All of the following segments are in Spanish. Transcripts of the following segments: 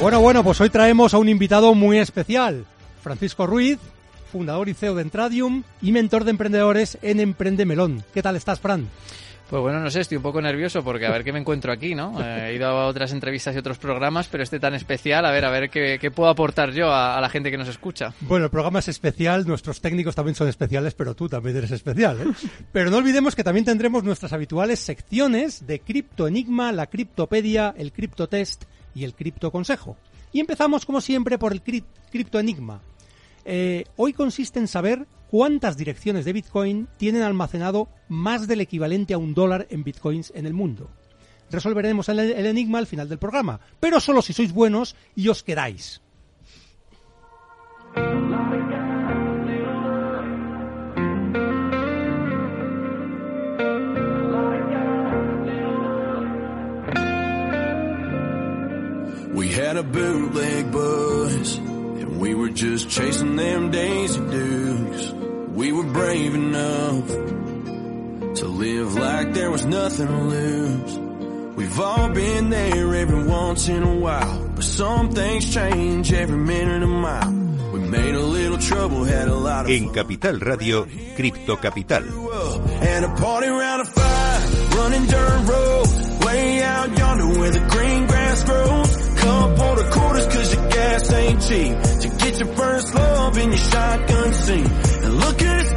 Bueno, bueno, pues hoy traemos a un invitado muy especial, Francisco Ruiz, fundador y CEO de Entradium y mentor de emprendedores en Emprende Melón. ¿Qué tal estás, Fran? Pues bueno, no sé, estoy un poco nervioso porque a ver qué me encuentro aquí, ¿no? Eh, he ido a otras entrevistas y otros programas, pero este tan especial, a ver, a ver qué, qué puedo aportar yo a, a, la gente que nos escucha. Bueno, el programa es especial, nuestros técnicos también son especiales, pero tú también eres especial, ¿eh? Pero no olvidemos que también tendremos nuestras habituales secciones de Cripto Enigma, la Criptopedia, el Criptotest y el Cripto Consejo. Y empezamos, como siempre, por el Cripto Enigma. Eh, hoy consiste en saber cuántas direcciones de Bitcoin tienen almacenado más del equivalente a un dólar en Bitcoins en el mundo. Resolveremos el, el enigma al final del programa, pero solo si sois buenos y os quedáis. Had a bootleg buzz, and we were just chasing them Daisy Dukes. We were brave enough to live like there was nothing to lose. We've all been there every once in a while, but some things change every minute a mile. We made a little trouble, had a lot of En Capital Radio, Cripto Capital. and a party around a fire, running dirt road, way out yonder where the green grass grows. Couple of quarters cause your gas ain't cheap, to get your first love in your shotgun seat. And look at us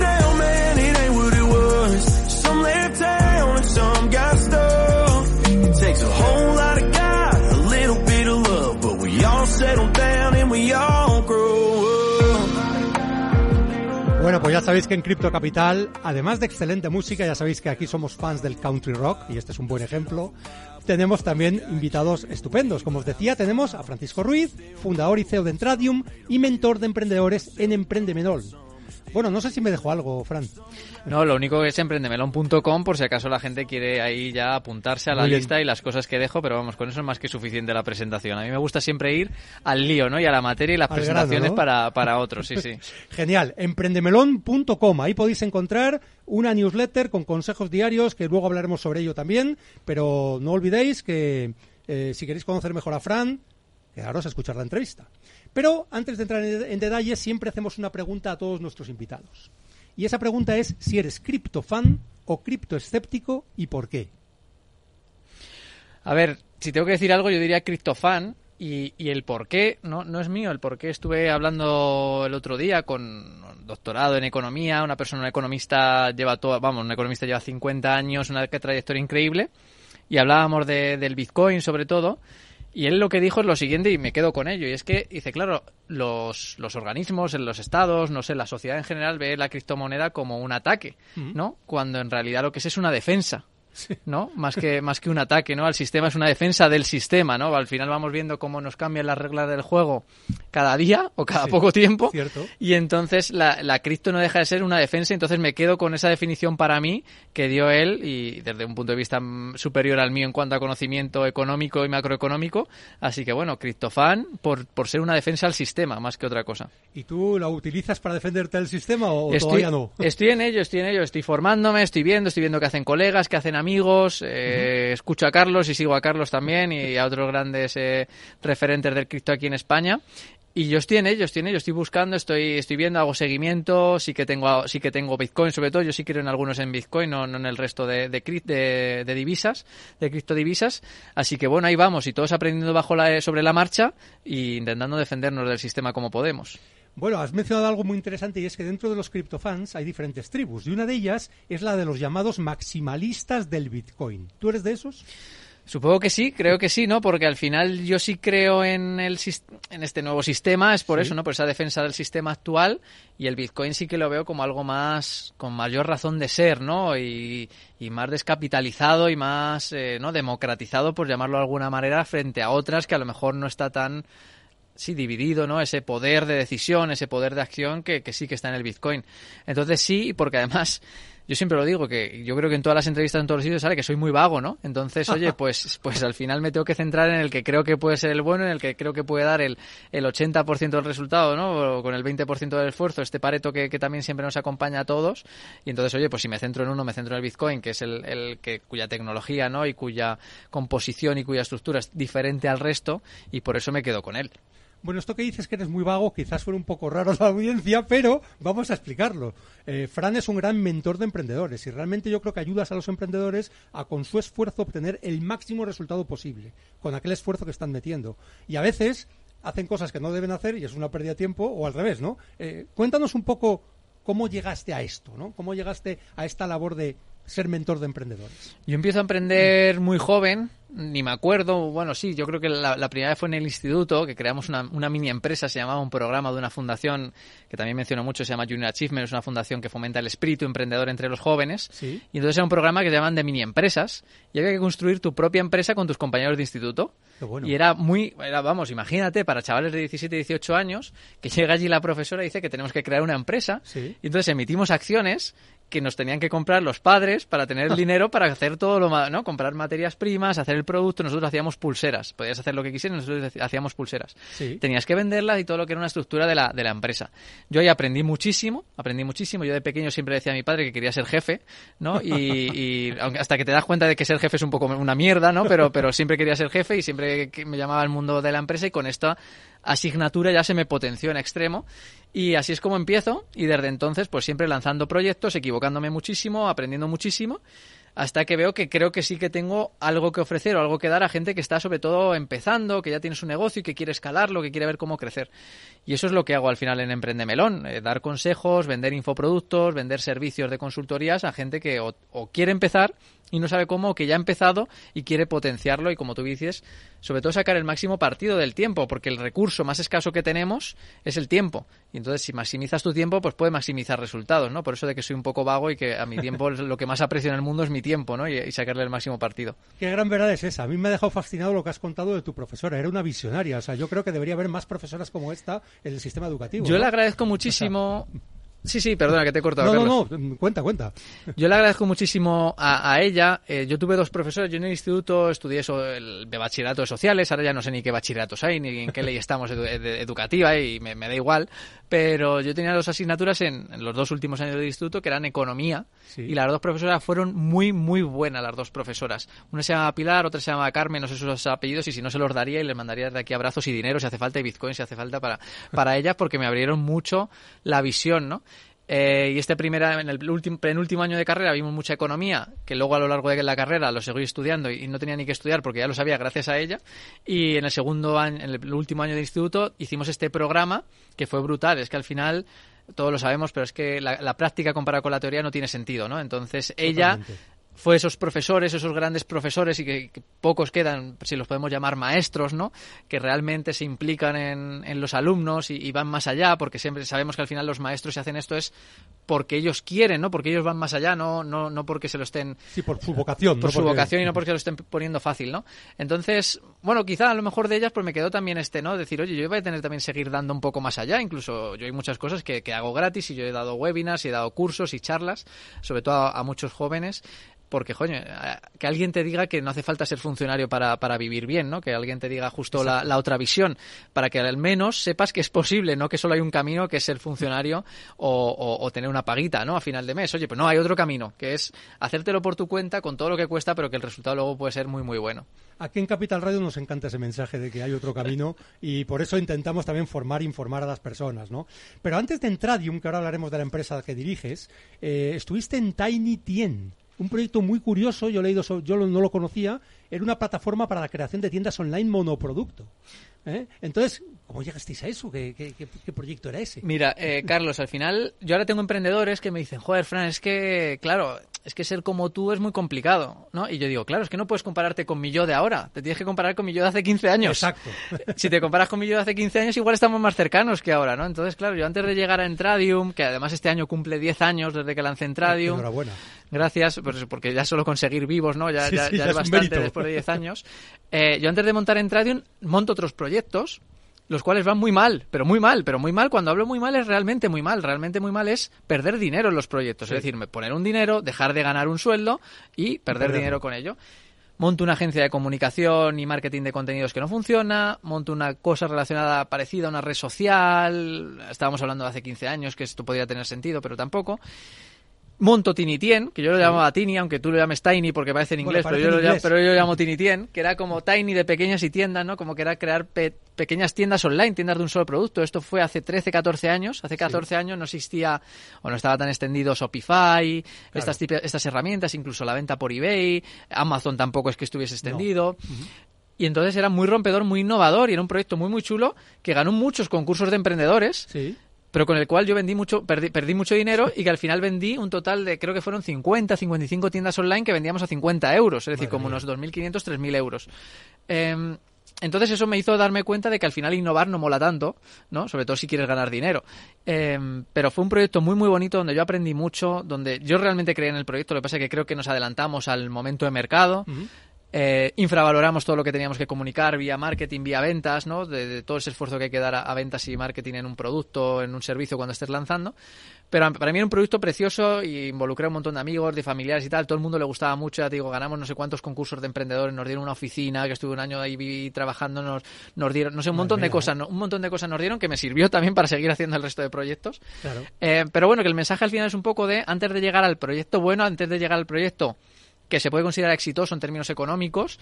ya sabéis que en Crypto Capital, además de excelente música, ya sabéis que aquí somos fans del country rock, y este es un buen ejemplo, tenemos también invitados estupendos. Como os decía, tenemos a Francisco Ruiz, fundador y CEO de Entradium y mentor de emprendedores en Emprende Menor. Bueno, no sé si me dejo algo, Fran. No, lo único que es emprendemelon.com por si acaso la gente quiere ahí ya apuntarse a la Muy bien. lista y las cosas que dejo, pero vamos, con eso es más que suficiente la presentación. A mí me gusta siempre ir al lío, ¿no? Y a la materia y las Al grano, presentaciones ¿no? para, para otros, sí, sí. Genial, emprendemelon.com. Ahí podéis encontrar una newsletter con consejos diarios, que luego hablaremos sobre ello también. Pero no olvidéis que eh, si queréis conocer mejor a Fran, quedaros a escuchar la entrevista. Pero antes de entrar en, detalles, siempre hacemos una pregunta a todos nuestros invitados. Y esa pregunta es si eres criptofan o criptoescéptico y por qué. A ver, si tengo que decir algo, yo diría criptofan. Y, y el por qué no, no es mío. El por qué estuve hablando el otro día con un doctorado en economía. Una persona, un economista, lleva todo, vamos, un economista lleva 50 años, una trayectoria increíble. Y hablábamos de, del Bitcoin sobre todo. Y él lo que dijo es lo siguiente y me quedo con ello. Y es que dice, claro, los, los organismos, en los estados, no sé, la sociedad en general ve la criptomoneda como un ataque, ¿no? Cuando en realidad lo que es es una defensa. ¿No? Más que, más que un ataque, ¿no? Al sistema es una defensa del sistema, ¿no? Al final vamos viendo cómo nos cambian las reglas del juego cada día o cada Sí, poco tiempo. cierto. Y entonces la, la cripto no deja de ser una defensa, entonces me quedo con esa definición para mí que dio él y desde un punto de vista mm, superior al mío en cuanto a conocimiento económico y macroeconómico. Así que bueno, criptofan por, por ser una defensa al sistema más que otra cosa. ¿Y tú la utilizas para defenderte del sistema o Estoy, todavía no? estoy en ello, estoy en ello, estoy formándome, estoy viendo, estoy viendo qué hacen colegas, qué hacen amigos, eh, escucho a Carlos y sigo a Carlos también y a otros grandes eh, referentes del cripto aquí en España. Y yo estoy en ello, estoy en ello, estoy buscando, estoy, estoy viendo, hago seguimiento, sí que tengo, sí que tengo Bitcoin, sobre todo, yo sí quiero en algunos en Bitcoin, no, no en el resto de, de, de, de divisas, de criptodivisas. Así que bueno, ahí vamos, y todos aprendiendo bajo la, sobre la marcha y intentando defendernos del sistema como podemos. Bueno, has mencionado algo muy interesante y es que dentro de los criptofans hay diferentes tribus y una de ellas es la de los llamados maximalistas del Bitcoin. ¿Tú eres de esos? Supongo que sí, creo que sí, ¿no? Porque al final yo sí creo en el en este nuevo sistema, es por eso, ¿no? Por esa defensa del sistema actual y el Bitcoin sí que lo veo como algo más con mayor razón de ser, ¿no? Y, y más descapitalizado y más, eh, ¿no? Democratizado, por llamarlo de alguna manera, frente a otras que a lo mejor no está tan sí, dividido, ¿no? Ese poder de decisión, ese poder de acción que, que sí que está en el Bitcoin. Entonces sí, porque además yo siempre lo digo, que yo creo que en todas las entrevistas, en todos los sitios, sale que soy muy vago, ¿no? Entonces, oye, pues, pues al final me tengo que centrar en el que creo que puede ser el bueno, en el que creo que puede dar el, el 80% del resultado, ¿no? O con el 20% del esfuerzo, este pareto que, que, también siempre nos acompaña a todos. Y entonces, oye, pues si me centro en uno, me centro en el Bitcoin, que es el, el que, cuya tecnología, ¿no? Y cuya composición y cuya estructura es diferente al resto, y por eso me quedo con él. Bueno, esto que dices que eres muy vago, quizás fuera un poco raro a la audiencia, pero vamos a explicarlo. Eh, Fran es un gran mentor de emprendedores y realmente yo creo que ayudas a los emprendedores a con su esfuerzo obtener el máximo resultado posible, con aquel esfuerzo que están metiendo. Y a veces hacen cosas que no deben hacer y es una pérdida de tiempo, o al revés, ¿no? Eh, cuéntanos un poco cómo llegaste a esto, ¿no? ¿Cómo llegaste a esta labor de ser mentor de emprendedores? Yo empiezo a emprender muy joven, ni me acuerdo, bueno, sí, yo creo que la, primera vez fue en el instituto, que creamos una, una, mini empresa, se llamaba un programa de una fundación que también menciono mucho, se llama Junior Achievement, es una fundación que fomenta el espíritu emprendedor entre los jóvenes. ¿Sí? Y entonces era un programa que se llaman de mini empresas, y había que construir tu propia empresa con tus compañeros de instituto. Bueno. Y era muy, era, vamos, imagínate, para chavales de 17 y 18 años, que llega allí la profesora y dice que tenemos que crear una empresa, ¿Sí? y entonces emitimos acciones que nos tenían que comprar los padres para tener el dinero para hacer todo lo ¿no? Comprar materias primas, hacer el producto, nosotros hacíamos pulseras. Podías hacer lo que quisieras, nosotros hacíamos pulseras. Sí. Tenías que venderlas y todo lo que era una estructura de la, de la empresa. Yo ahí aprendí muchísimo, aprendí muchísimo. Yo de pequeño siempre decía a mi padre que quería ser jefe, ¿no? Y, y hasta que te das cuenta de que ser jefe es un poco una mierda, ¿no? Pero, pero siempre quería ser jefe y siempre me llamaba al mundo de la empresa y con esta asignatura ya se me potenció en extremo y así es como empiezo y desde entonces pues siempre lanzando proyectos, equivocándome muchísimo, aprendiendo muchísimo hasta que veo que creo que sí que tengo algo que ofrecer o algo que dar a gente que está sobre todo empezando, que ya tiene su negocio y que quiere escalarlo, que quiere ver cómo crecer. Y eso es lo que hago al final en Emprende Melón, eh, dar consejos, vender infoproductos, vender servicios de consultorías a gente que o quiere empezar y no sabe cómo, que ya ha empezado y quiere potenciarlo y como tú dices, sobre todo sacar el máximo partido del tiempo, porque el recurso más escaso que tenemos es el tiempo. Y entonces si maximizas tu tiempo, pues puedes maximizar resultados, ¿no? Por eso de que soy un poco vago y que a mi tiempo lo que más aprecio en el mundo es mi tiempo, ¿no? Y, y, sacarle el máximo partido. Qué gran verdad es esa. A mí me ha dejado fascinado lo que has contado de tu profesora. Era una visionaria. O sea, yo creo que debería haber más profesoras como esta en el sistema educativo. Yo ¿no? le agradezco muchísimo... O sea, Sí, sí, perdona que te he cortado. No, Carlos. no, no, cuenta, cuenta. Yo le agradezco muchísimo a, a ella. Eh, yo tuve dos profesores. Yo en el instituto estudié eso, el, de bachillerato de sociales. Ahora ya no sé ni qué bachilleratos hay, ni en qué ley estamos edu educativa y me, me, da igual. Pero yo tenía dos asignaturas en, en, los dos últimos años del instituto que eran economía. Sí. Y las dos profesoras fueron muy, muy buenas, las dos profesoras. Una se llama Pilar, otra se llama Carmen, no sé sus apellidos y si no se los daría y les mandaría de aquí abrazos y dinero si hace falta y bitcoin si hace falta para, para ellas porque me abrieron mucho la visión, ¿no? Eh, y este primera, en el último, penúltimo año de carrera vimos mucha economía, que luego a lo largo de la carrera lo seguí estudiando y, no tenía ni que estudiar porque ya lo sabía gracias a ella. Y en el segundo año, en el último año de instituto hicimos este programa que fue brutal. Es que al final todos lo sabemos, pero es que la, práctica comparada con la teoría no tiene sentido, ¿no? Entonces ella fue esos profesores, esos grandes profesores y que, que, pocos quedan, si los podemos llamar maestros, ¿no? Que realmente se implican en, en los alumnos y, y, van más allá, porque siempre sabemos que al final los maestros si hacen esto es porque ellos quieren, ¿no? Porque ellos van más allá, no, no, no porque se lo estén... Sí, por su vocación. Por no su porque... vocación y no porque se lo estén poniendo fácil, ¿no? Entonces, bueno, quizá a lo mejor de ellas pues me quedó también este, ¿no? Decir, oye, yo voy a tener también seguir dando un poco más allá, incluso yo hay muchas cosas que, que hago gratis y yo he dado webinars y he dado cursos y charlas, sobre todo a, a muchos jóvenes, porque, coño, que alguien te diga que no hace falta ser funcionario para, para vivir bien, ¿no? Que alguien te diga justo la, la, otra visión, para que al menos sepas que es posible, no que solo hay un camino que es ser funcionario o, o, o, tener una paguita, ¿no? A final de mes. Oye, pues no, hay otro camino, que es hacértelo por tu cuenta con todo lo que cuesta, pero que el resultado luego puede ser muy, muy bueno. Aquí en Capital Radio nos encanta ese mensaje de que hay otro camino y por eso intentamos también formar e informar a las personas, ¿no? Pero antes de Entradium, que ahora hablaremos de la empresa que diriges, eh, estuviste en Tiny Tien un proyecto muy curioso, yo he leído, yo no lo conocía, era una plataforma para la creación de tiendas online monoproducto. ¿eh? Entonces, ¿Cómo llegasteis a eso? ¿Qué, qué, qué- qué proyecto era ese? Mira, eh, Carlos, al final yo ahora tengo emprendedores que me dicen, joder, Fran, es que, claro, es que ser como tú es muy complicado, ¿no? Y yo digo, claro, es que no puedes compararte con mi yo de ahora, te tienes que comparar con mi yo de hace 15 años. Exacto. Si te comparas con mi yo de hace 15 años, igual estamos más cercanos que ahora, ¿no? Entonces, claro, yo antes de llegar a Entradium, que además este año cumple 10 años desde que lancé Entradium, Enhorabuena. Gracias, porque ya solo conseguir vivos, ¿no? Ya, Sí, ya, sí, ya ya es bastante mérito. después de 10 años. Eh, yo antes de montar Entradium monto otros proyectos, los cuales van muy mal, pero muy mal, pero muy mal. Cuando hablo muy mal es realmente muy mal. Realmente muy mal es perder dinero en los proyectos. Es decir, poner un dinero, dejar de ganar un sueldo y perder dinero con ello. Monto una agencia de comunicación y marketing de contenidos que no funciona, monto una cosa relacionada parecida a una red social, estábamos hablando de hace 15 años que esto podría tener sentido, pero tampoco. Monto Tinitien, que yo lo llamaba Tini, aunque tú lo llames Tiny porque parece en inglés, pero, yo en lo llamo, pero yo lo llamo Tinitien, que era como Tiny de pequeñas y tiendas, ¿no? Como que era crear pe- pequeñas tiendas online, tiendas de un solo producto. Esto fue hace 13, 14 años. Hace 14 años no existía o no estaba tan extendido Shopify, estas, estas herramientas, incluso la venta por eBay, Amazon tampoco es que estuviese extendido. Y entonces era muy rompedor, muy innovador y era un proyecto muy, muy chulo que ganó muchos concursos de emprendedores Sí. Pero con el cual yo vendí mucho, perdí, perdí mucho dinero y que al final vendí un total de, creo que fueron 50, 55 tiendas online que vendíamos a 50 euros, es decir, Madre como mía. unos 2.500, 3.000 euros. Em, entonces eso me hizo darme cuenta de que al final innovar no mola tanto, ¿no? Sobre todo si quieres ganar dinero. Em, pero fue un proyecto muy muy bonito donde yo aprendí mucho, donde yo realmente creí en el proyecto, lo que pasa es que creo que nos adelantamos al momento de mercado. Eh, infravaloramos todo lo que teníamos que comunicar vía marketing, vía ventas, ¿no? De, de todo ese esfuerzo que hay que dar a, a ventas y marketing en un producto, en un servicio cuando estés lanzando. Pero para mí era un producto precioso y involucré a un montón de amigos, de familiares y tal. Todo el mundo le gustaba mucho. Ya te digo, ganamos no sé cuántos concursos de emprendedores, nos dieron una oficina, que estuve un año ahí trabajando, nos, nos dieron, no sé, un Madre montón de mía, cosas, ¿no? un montón de cosas nos dieron que me sirvió también para seguir haciendo el resto de proyectos. Claro. Eh, pero bueno, que el mensaje al final es un poco de, antes de llegar al proyecto bueno, antes de llegar al proyecto que se puede considerar exitoso en términos económicos,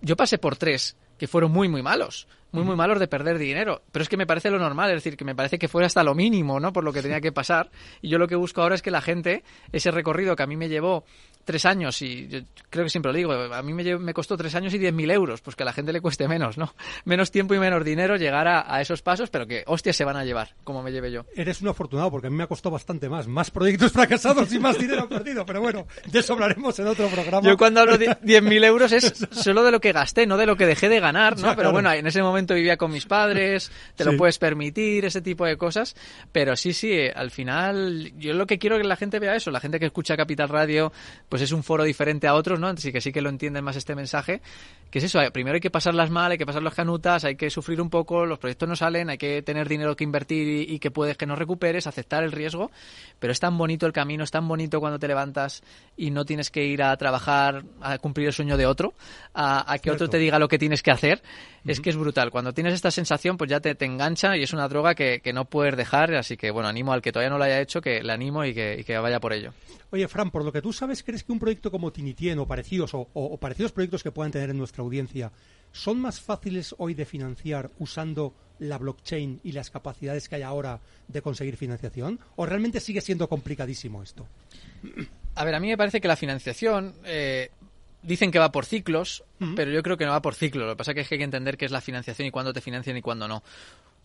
yo pasé por tres que fueron muy, muy malos. Muy, muy malos de perder dinero. Pero es que me parece lo normal, es decir, que me parece que fuera hasta lo mínimo, ¿no? Por lo que tenía que pasar. Y yo lo que busco ahora es que la gente, ese recorrido que a mí me llevó tres años, y yo creo que siempre lo digo, a mí me, me costó tres años y diez mil euros, pues que a la gente le cueste menos, ¿no? Menos tiempo y menos dinero llegar a, a esos pasos, pero que hostias se van a llevar, como me llevé yo. Eres un afortunado porque a mí me ha costado bastante más. Más proyectos fracasados y más dinero perdido. Pero bueno, de eso hablaremos en otro programa. Yo cuando hablo de 10.000 euros es solo de lo que gasté, no de lo que dejé de ganar, ¿no? Pero bueno, en ese momento vivía con mis padres, te Sí. lo puedes permitir, ese tipo de cosas. Pero sí, sí, eh, al final yo lo que quiero que la gente vea eso, la gente que escucha Capital Radio, pues es un foro diferente a otros, ¿no? Así que sí que lo entienden más este mensaje, que es eso, eh, primero hay que pasarlas mal, hay que pasar las canutas, hay que sufrir un poco, los proyectos no salen, hay que tener dinero que invertir y, y que puedes que no recuperes, aceptar el riesgo, pero es tan bonito el camino, es tan bonito cuando te levantas y no tienes que ir a trabajar a cumplir el sueño de otro, a, a que otro te diga lo que tienes que hacer, es que es brutal. Cuando tienes esta sensación, pues ya te, te engancha y es una droga que, que no puedes dejar, así que bueno, animo al que todavía no lo haya hecho, que le animo y que, y que vaya por ello. Oye, Fran, por lo que tú sabes, ¿crees que un proyecto como Tinitien o parecidos o, o- o parecidos proyectos que puedan tener en nuestra audiencia son más fáciles hoy de financiar usando la blockchain y las capacidades que hay ahora de conseguir financiación? ¿O realmente sigue siendo complicadísimo esto? A ver, a mí me parece que la financiación eh, dicen que va por ciclos, pero yo creo que no va por ciclos. Lo que pasa es que hay que entender qué es la financiación y cuándo te financian y cuándo no.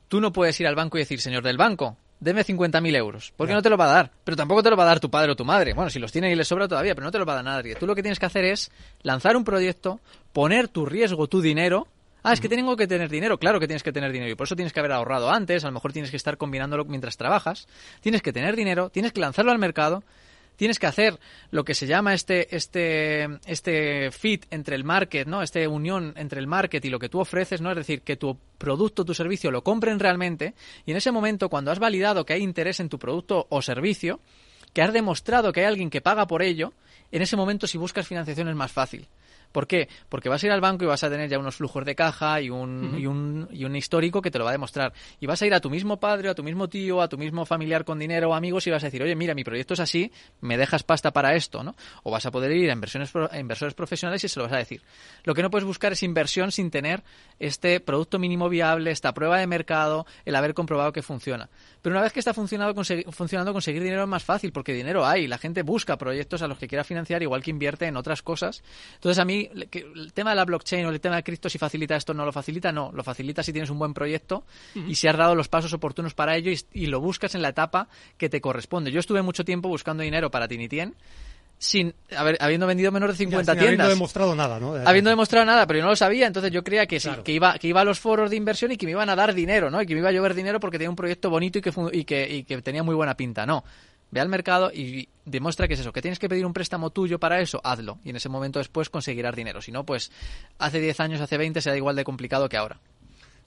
Tú no puedes ir al banco y decir, señor del banco, deme 50.000 euros, porque no te lo va a dar. Pero tampoco te lo va a dar tu padre o tu madre. Bueno, si los tiene y les sobra todavía, pero no te lo va a dar nadie. Tú lo que tienes que hacer es lanzar un proyecto, poner tu riesgo, tu dinero. Ah, es que tengo que tener dinero. Claro que tienes que tener dinero y por eso tienes que haber ahorrado antes. A lo mejor tienes que estar combinándolo mientras trabajas. Tienes que tener dinero, tienes que lanzarlo al mercado tienes que hacer lo que se llama este este este fit entre el market, ¿no? Este unión entre el market y lo que tú ofreces, ¿no? Es decir, que tu producto, tu servicio lo compren realmente y en ese momento cuando has validado que hay interés en tu producto o servicio, que has demostrado que hay alguien que paga por ello, en ese momento si buscas financiación es más fácil. ¿Por qué? Porque vas a ir al banco y vas a tener ya unos flujos de caja y un, y un, y un histórico que te lo va a demostrar. Y vas a ir a tu mismo padre, a tu mismo tío, a tu mismo familiar con dinero o amigos y vas a decir, oye, mira, mi proyecto es así, me dejas pasta para esto, ¿no? O vas a poder ir a, inversiones, a inversores profesionales y se lo vas a decir. Lo que no puedes buscar es inversión sin tener este producto mínimo viable, esta prueba de mercado, el haber comprobado que funciona. Pero una vez que está funcionado, consegui- funcionando, conseguir dinero es más fácil porque dinero hay. La gente busca proyectos a los que quiera financiar igual que invierte en otras cosas. Entonces a mí mí, el tema de la blockchain o el tema de cripto, si facilita esto no lo facilita, no. Lo facilita si tienes un buen proyecto y si has dado los pasos oportunos para ello y, y lo buscas en la etapa que te corresponde. Yo estuve mucho tiempo buscando dinero para Tinitien sin haber, habiendo vendido menos de 50 sin habiendo tiendas. demostrado nada, ¿no? Habiendo demostrado nada, pero yo no lo sabía, entonces yo creía que sí, Claro. que iba, que iba a los foros de inversión y que me iban a dar dinero, ¿no? Y que me iba a llover dinero porque tenía un proyecto bonito y que, fu- y que, y que tenía muy buena pinta. No. Ve al mercado y demuestra que es eso, que tienes que pedir un préstamo tuyo para eso, hazlo. Y en ese momento después conseguirás dinero. Si no, pues hace 10 años, hace 20 será igual de complicado que ahora.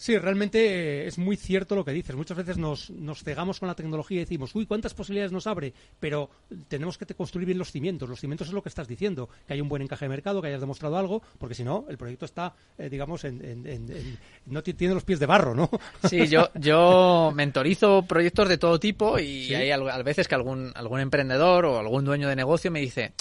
Sí, realmente eh, es muy cierto lo que dices. Muchas veces nos, nos cegamos con la tecnología y decimos, uy, cuántas posibilidades nos abre, pero tenemos que construir bien los cimientos. Los cimientos es lo que estás diciendo, que hay un buen encaje de mercado, que hayas demostrado algo, porque si no, el proyecto está, eh, digamos, en, en- en- no ti- tiene los pies de barro, ¿no? Sí, yo, yo mentorizo proyectos de todo tipo y Sí. hay al- a veces que algún, algún emprendedor o algún dueño de negocio me dice,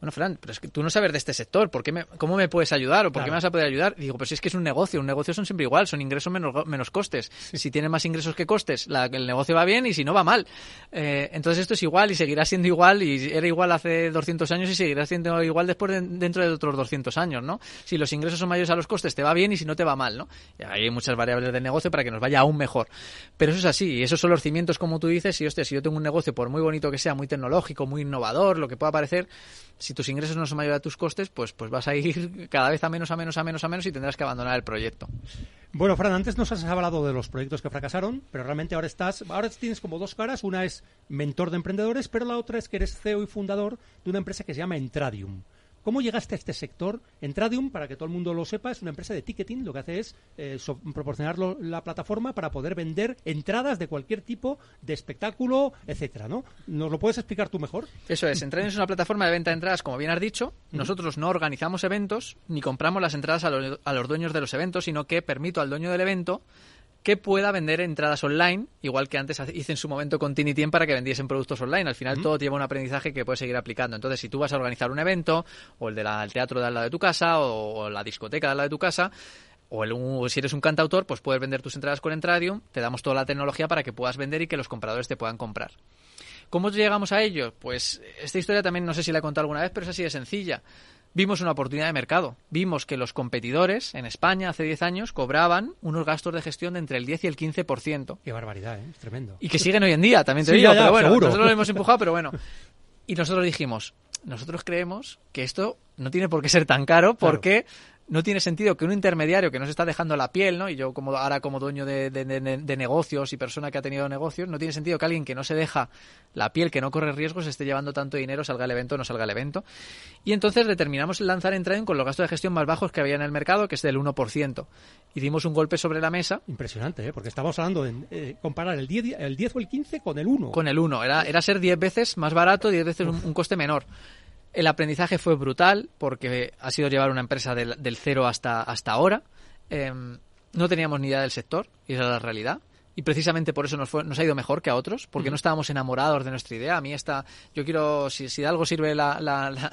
bueno, Fran, pero es que tú no sabes de este sector, ¿por qué me, ¿cómo me puedes ayudar o por qué me vas a poder ayudar? Y digo, pues si es que es un negocio, un negocio son siempre igual, son ingresos menos, menos costes. Si tiene más ingresos que costes, la- el negocio va bien y si no va mal. Eh, entonces esto es igual y seguirá siendo igual y era igual hace 200 años y seguirá siendo igual después de- dentro de otros 200 años, ¿no? Si los ingresos son mayores a los costes, te va bien y si no te va mal, ¿no? Y hay muchas variables del negocio para que nos vaya aún mejor. Pero eso es así, y esos son los cimientos, como tú dices, y hostia, si yo tengo un negocio, por muy bonito que sea, muy tecnológico, muy innovador, lo que pueda parecer, si tus ingresos no son mayores a tus costes, pues, pues vas a ir cada vez a menos, a menos, a menos, a menos y tendrás que abandonar el proyecto. Bueno, Fran, antes nos has hablado de los proyectos que fracasaron, pero realmente ahora estás, ahora tienes como dos caras. Una es mentor de emprendedores, pero la otra es que eres CEO y fundador de una empresa que se llama Entradium. ¿Cómo llegaste a este sector? Entradium, para que todo el mundo lo sepa, es una empresa de ticketing. Lo que hace es eh, so- proporcionar la plataforma para poder vender entradas de cualquier tipo de espectáculo, etcétera, ¿no? ¿Nos lo puedes explicar tú mejor? Eso es, Entradio es una plataforma de venta de entradas, como bien has dicho. Nosotros no organizamos eventos ni compramos las entradas a los, a los dueños de los eventos, sino que permito al dueño del evento que pueda vender entradas online, igual que antes hice en su momento con Tinitien para que vendiesen productos online. Al final todo lleva un aprendizaje que puedes seguir aplicando. Entonces, si tú vas a organizar un evento, o el del teatro de al lado de tu casa, o, o la discoteca de al lado de tu casa, o el- si eres un cantautor, pues puedes vender tus entradas con Entradium, te damos toda la tecnología para que puedas vender y que los compradores te puedan comprar. ¿Cómo llegamos a ello? Pues esta historia también no sé si la he contado alguna vez, pero es así de sencilla. Vimos una oportunidad de mercado. Vimos que los competidores en España hace 10 años cobraban unos gastos de gestión de entre el 10 y el 15%. Qué barbaridad, ¿eh? Es tremendo. Y que siguen hoy en día, también te Sí, digo, ya, ya, pero bueno, seguro. nosotros lo hemos empujado, pero bueno. Y nosotros dijimos, nosotros creemos que esto no tiene por qué ser tan caro porque no tiene sentido que un intermediario que nos está dejando la piel, ¿no? Y yo como ahora como dueño de, de- de- de negocios y persona que ha tenido negocios, no tiene sentido que alguien que no se deja la piel, que no corre riesgos, esté llevando tanto dinero, salga el evento o no salga el evento. Y entonces determinamos lanzar Entrain con los gastos de gestión más bajos que había en el mercado, que es del 1%. Y dimos un golpe sobre la mesa Impresionante, ¿eh? Porque estamos hablando de eh, comparar el 10, el 10 o el 15 con el 1. con el 1. Era, era ser 10 veces más barato, 10 veces un, un coste menor. El aprendizaje fue brutal porque ha sido llevar una empresa del, del cero hasta, hasta ahora. Em, no teníamos ni idea del sector y esa es la realidad. Y precisamente por eso nos, fue- nos ha ido mejor que a otros, porque no estábamos enamorados de nuestra idea. A mí esta, yo quiero, si, si de algo sirve la, la, la,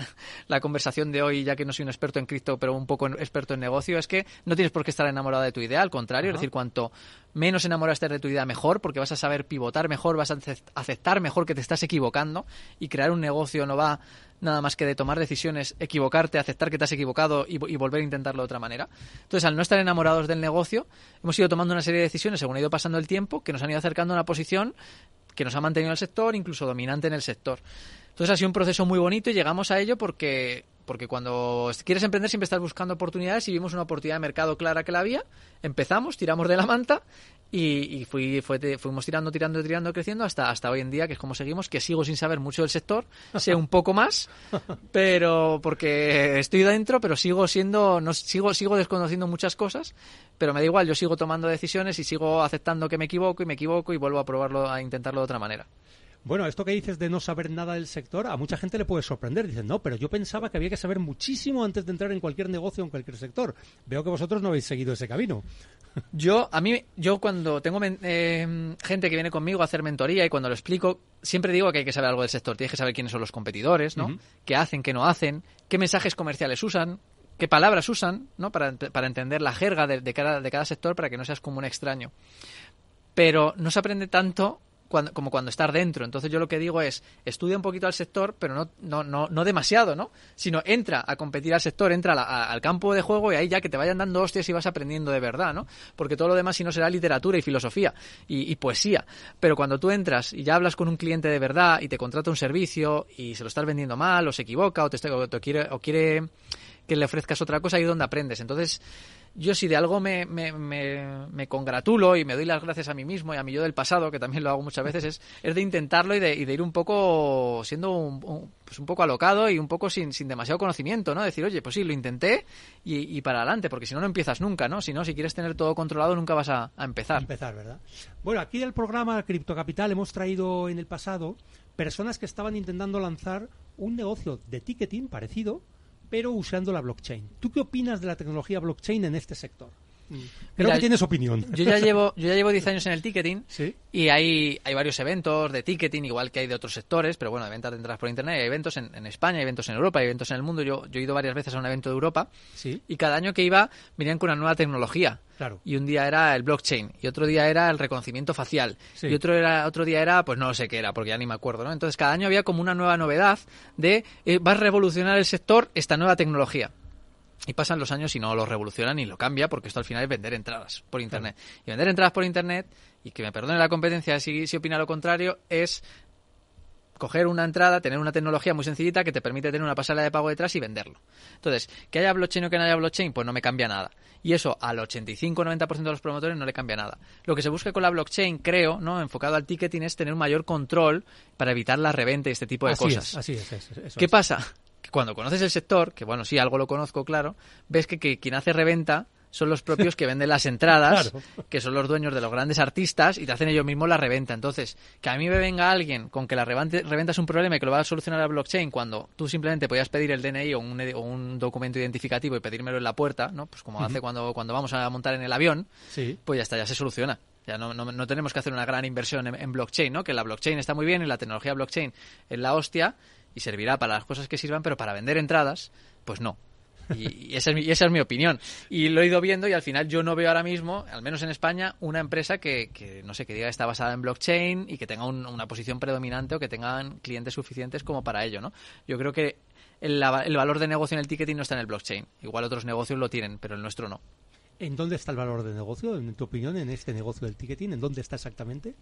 la conversación de hoy, ya que no soy un experto en cripto, pero un poco en- experto en negocio, es que no tienes por qué estar enamorado de tu idea, al contrario, es decir, cuanto menos enamorado estés de tu idea, mejor, porque vas a saber pivotar mejor, vas a acep- aceptar mejor que te estás equivocando y crear un negocio no va nada más que de tomar decisiones, equivocarte, aceptar que te has equivocado y, y volver a intentarlo de otra manera. Entonces, al no estar enamorados del negocio, hemos ido tomando una serie de decisiones según ha ido pasando el tiempo que nos han ido acercando a una posición que nos ha mantenido en el sector, incluso dominante en el sector. Entonces ha sido un proceso muy bonito y llegamos a ello porque, porque cuando quieres emprender siempre estás buscando oportunidades y vimos una oportunidad de mercado clara que la había, empezamos, tiramos de la manta y, y fui, fue- te- fuimos tirando, tirando, tirando, creciendo hasta, hasta hoy en día, que es como seguimos, que sigo sin saber mucho del sector, sé un poco más, pero porque estoy dentro, pero sigo siendo, no, sigo, sigo desconociendo muchas cosas, pero me da igual, yo sigo tomando decisiones y sigo aceptando que me equivoco y me equivoco y vuelvo a probarlo, a intentarlo de otra manera. Bueno, esto que dices de no saber nada del sector, a mucha gente le puede sorprender. Dicen, no, pero yo pensaba que había que saber muchísimo antes de entrar en cualquier negocio o en cualquier sector. Veo que vosotros no habéis seguido ese camino. Yo, a mí, yo cuando tengo eh, gente que viene conmigo a hacer mentoría y cuando lo explico, siempre digo que hay que saber algo del sector. Tienes que saber quiénes son los competidores, ¿no? ¿Qué hacen, qué no hacen? ¿Qué mensajes comerciales usan? ¿Qué palabras usan, ¿no? Para, para entender la jerga de, de cada, de cada sector para que no seas como un extraño. Pero no se aprende tanto cuando, como cuando estar dentro. Entonces yo lo que digo es, estudia un poquito al sector, pero no, no, no, no demasiado, ¿no? Sino entra a competir al sector, entra al campo de juego y ahí ya que te vayan dando hostias y vas aprendiendo de verdad, ¿no? Porque todo lo demás si no será literatura y filosofía y, poesía. Pero cuando tú entras y ya hablas con un cliente de verdad y te contrata un servicio y se lo estás vendiendo mal o se equivoca o te, o te quiere, o quiere que le ofrezcas otra cosa, ahí es donde aprendes. Entonces, yo si de algo me, me, me, me congratulo y me doy las gracias a mí mismo y a mi yo del pasado, que también lo hago muchas veces, es, es de intentarlo y de, y de ir un poco siendo un, pues un poco alocado y un poco sin, sin demasiado conocimiento, ¿no? Decir, oye, pues sí, lo intenté y, y para adelante, porque si no, no empiezas nunca, ¿no? Si no, si quieres tener todo controlado, nunca vas a, a empezar. empezar, ¿verdad? Bueno, aquí del programa Cripto Capital hemos traído en el pasado personas que estaban intentando lanzar un negocio de ticketing parecido, pero usando la blockchain. ¿Tú qué opinas de la tecnología blockchain en este sector? Mm, Creo Mira, que tienes opinión. Yo ya llevo, yo ya llevo 10 años en el ticketing Sí. y hay, hay varios eventos de ticketing, igual que hay de otros sectores, pero bueno, de ventas de entradas por internet, hay eventos en, en España, hay eventos en Europa, hay eventos en el mundo. Yo, yo he ido varias veces a un evento de Europa Sí, y cada año que iba venían con una nueva tecnología. claro. Y un día era el blockchain, y otro día era el reconocimiento facial, Sí. y otro era otro día era, pues no sé qué era, porque ya ni me acuerdo, ¿no? Entonces cada año había como una nueva novedad de eh, va a revolucionar el sector esta nueva tecnología. Y pasan los años y no lo revolucionan ni lo cambia, porque esto al final es vender entradas por internet. Y vender entradas por internet, y que me perdone la competencia si, si opina lo contrario, es coger una entrada, tener una tecnología muy sencillita que te permite tener una pasarela de pago detrás y venderlo. Entonces, que haya blockchain o que no haya blockchain, pues no me cambia nada. Y eso al 85-90% de los promotores no le cambia nada. Lo que se busca con la blockchain, creo, no enfocado al ticketing, es tener un mayor control para evitar la reventa y este tipo de así cosas. es, así es. eso- eso ¿Qué es. pasa? Que cuando conoces el sector, que bueno, sí, algo lo conozco, claro, ves que, que quien hace reventa son los propios que venden las entradas, Claro. que son los dueños de los grandes artistas y te hacen ellos mismos la reventa. Entonces, que a mí me venga alguien con que la reventa es un problema y que lo va a solucionar la blockchain cuando tú simplemente podías pedir el DNI o un, o un documento identificativo y pedírmelo en la puerta, ¿no? Pues como hace cuando, cuando vamos a montar en el avión, Sí. pues ya está, ya se soluciona. Ya no, no, no tenemos que hacer una gran inversión en, en blockchain, ¿no? Que la blockchain está muy bien y la tecnología blockchain es la hostia y servirá para las cosas que sirvan, pero para vender entradas, pues no. Y, esa, es mi, esa es mi opinión. Y lo he ido viendo y al final yo no veo ahora mismo, al menos en España, una empresa que, que no sé, que diga que está basada en blockchain y que tenga un- una posición predominante o que tengan clientes suficientes como para ello, ¿no? Yo creo que el valor de negocio en el ticketing no está en el blockchain. Igual otros negocios lo tienen, pero el nuestro no. ¿En dónde está el valor de negocio, en tu opinión, en este negocio del ticketing? ¿En dónde está exactamente?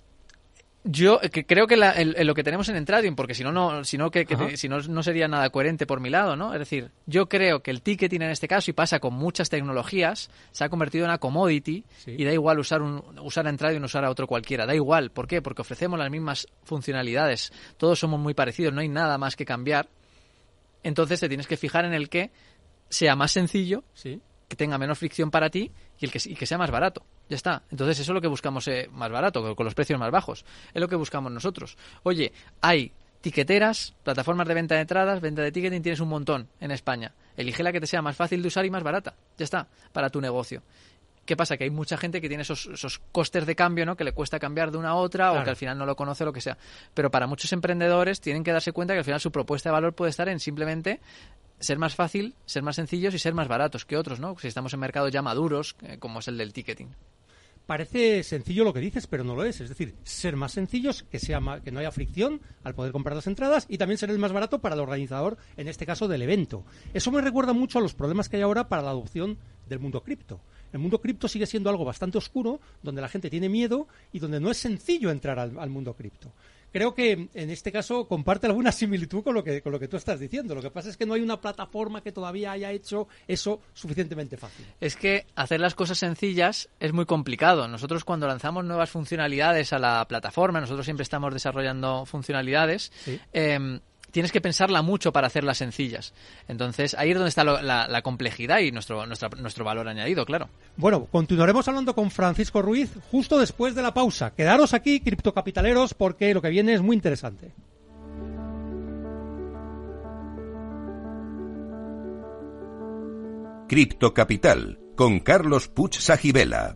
Yo eh, que creo que la- el- el- lo que tenemos en Entradium, porque si no, no, si no, que, que- si no, no sería nada coherente por mi lado, ¿no? Es decir, yo creo que el ticketing en este caso, y pasa con muchas tecnologías, se ha convertido en una commodity Sí. y da igual usar, un, usar Entradium o usar a otro cualquiera, da igual. ¿Por qué? Porque ofrecemos las mismas funcionalidades, todos somos muy parecidos, no hay nada más que cambiar. Entonces te tienes que fijar en el que sea más sencillo Sí. Que tenga menos fricción para ti y, el que, y que sea más barato. Ya está. Entonces eso es lo que buscamos eh, más barato, con- los precios más bajos. Es lo que buscamos nosotros. Oye, hay tiqueteras, plataformas de venta de entradas, venta de ticketing, tienes un montón en España. Elige la que te sea más fácil de usar y más barata. Ya está, para tu negocio. ¿Qué pasa? Que hay mucha gente que tiene esos, esos costes de cambio, ¿no? Que le cuesta cambiar de una a otra o que al final no lo conoce o lo que sea. Pero para muchos emprendedores tienen que darse cuenta que al final su propuesta de valor puede estar en simplemente ser más fácil, ser más sencillos y ser más baratos que otros, ¿no? Si estamos en mercados ya maduros, eh, como es el del ticketing. Parece sencillo lo que dices, pero no lo es. Es decir, ser más sencillos, que, sea que no haya fricción al poder comprar las entradas y también ser el más barato para el organizador, en este caso del evento. Eso me recuerda mucho a los problemas que hay ahora para la adopción del mundo cripto. El mundo cripto sigue siendo algo bastante oscuro, donde la gente tiene miedo y donde no es sencillo entrar al mundo cripto. Creo que en este caso comparte alguna similitud con lo, que, con lo que tú estás diciendo. Lo que pasa es que no hay una plataforma que todavía haya hecho eso suficientemente fácil. Es que hacer las cosas sencillas es muy complicado. Nosotros cuando lanzamos nuevas funcionalidades a la plataforma, nosotros siempre estamos desarrollando funcionalidades, Sí. eh, tienes que pensarla mucho para hacerlas sencillas. Entonces ahí es donde está lo- la, la complejidad y nuestro, nuestra- nuestro valor añadido, claro. Bueno, continuaremos hablando con Francisco Ruiz justo después de la pausa. Quedaros aquí, criptocapitaleros, porque lo que viene es muy interesante. Cripto Capital con Carlos Puch Sajibela.